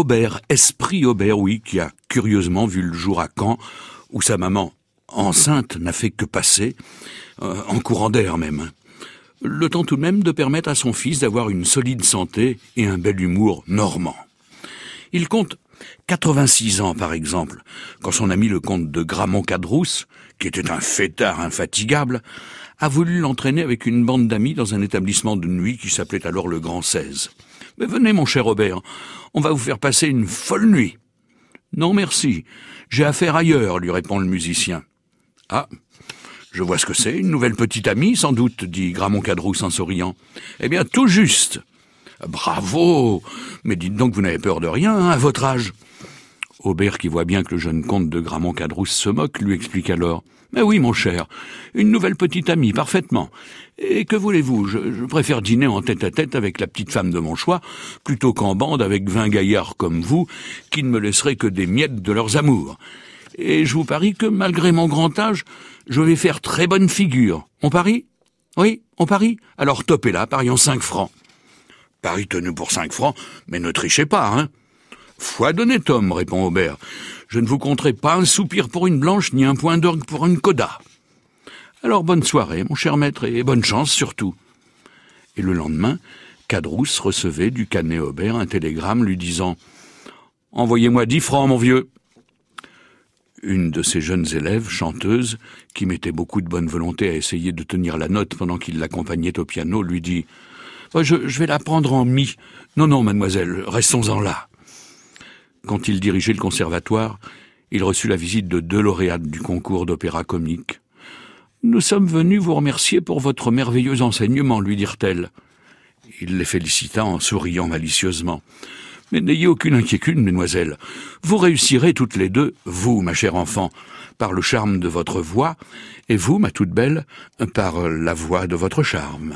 Aubert, esprit Aubert, oui, qui a curieusement vu le jour à Caen, où sa maman, enceinte, n'a fait que passer, euh, en courant d'air même. Le temps tout de même de permettre à son fils d'avoir une solide santé et un bel humour normand. Il compte 86 ans, par exemple, quand son ami le comte de Gramont-Cadrousse, qui était un fêtard infatigable, a voulu l'entraîner avec une bande d'amis dans un établissement de nuit qui s'appelait alors le Grand 16. Mais venez, mon cher Robert, on va vous faire passer une folle nuit. Non, merci. J'ai affaire ailleurs, lui répond le musicien. Ah, je vois ce que c'est, une nouvelle petite amie, sans doute, dit Gramont Cadrousse en souriant. Eh bien, tout juste. Bravo. Mais dites donc, vous n'avez peur de rien, hein, à votre âge. Aubert, qui voit bien que le jeune comte de Gramont Cadrousse se moque, lui explique alors. Mais oui, mon cher, une nouvelle petite amie, parfaitement. Et que voulez-vous? Je, préfère dîner en tête à tête avec la petite femme de mon choix, plutôt qu'en bande avec vingt gaillards comme vous, qui ne me laisseraient que des miettes de leurs amours. Et je vous parie que, malgré mon grand âge, je vais faire très bonne figure. On parie? Oui, on parie? Alors topez là, parions cinq francs. Paris tenu pour cinq francs, mais ne trichez pas, hein Foi d'honnête homme, répond Aubert. Je ne vous compterai pas un soupir pour une blanche, ni un point d'orgue pour une coda. Alors bonne soirée, mon cher maître, et bonne chance surtout. Et le lendemain, Cadrousse recevait du canet Aubert un télégramme lui disant Envoyez-moi dix francs, mon vieux. Une de ses jeunes élèves, chanteuse, qui mettait beaucoup de bonne volonté à essayer de tenir la note pendant qu'il l'accompagnait au piano, lui dit je, vais la prendre en mi. Non, non, mademoiselle, restons-en là. Quand il dirigeait le conservatoire, il reçut la visite de deux lauréates du concours d'opéra comique. Nous sommes venus vous remercier pour votre merveilleux enseignement, lui dirent-elles. Il les félicita en souriant malicieusement. Mais n'ayez aucune inquiétude, mesdemoiselles. Vous réussirez toutes les deux, vous, ma chère enfant, par le charme de votre voix, et vous, ma toute belle, par la voix de votre charme.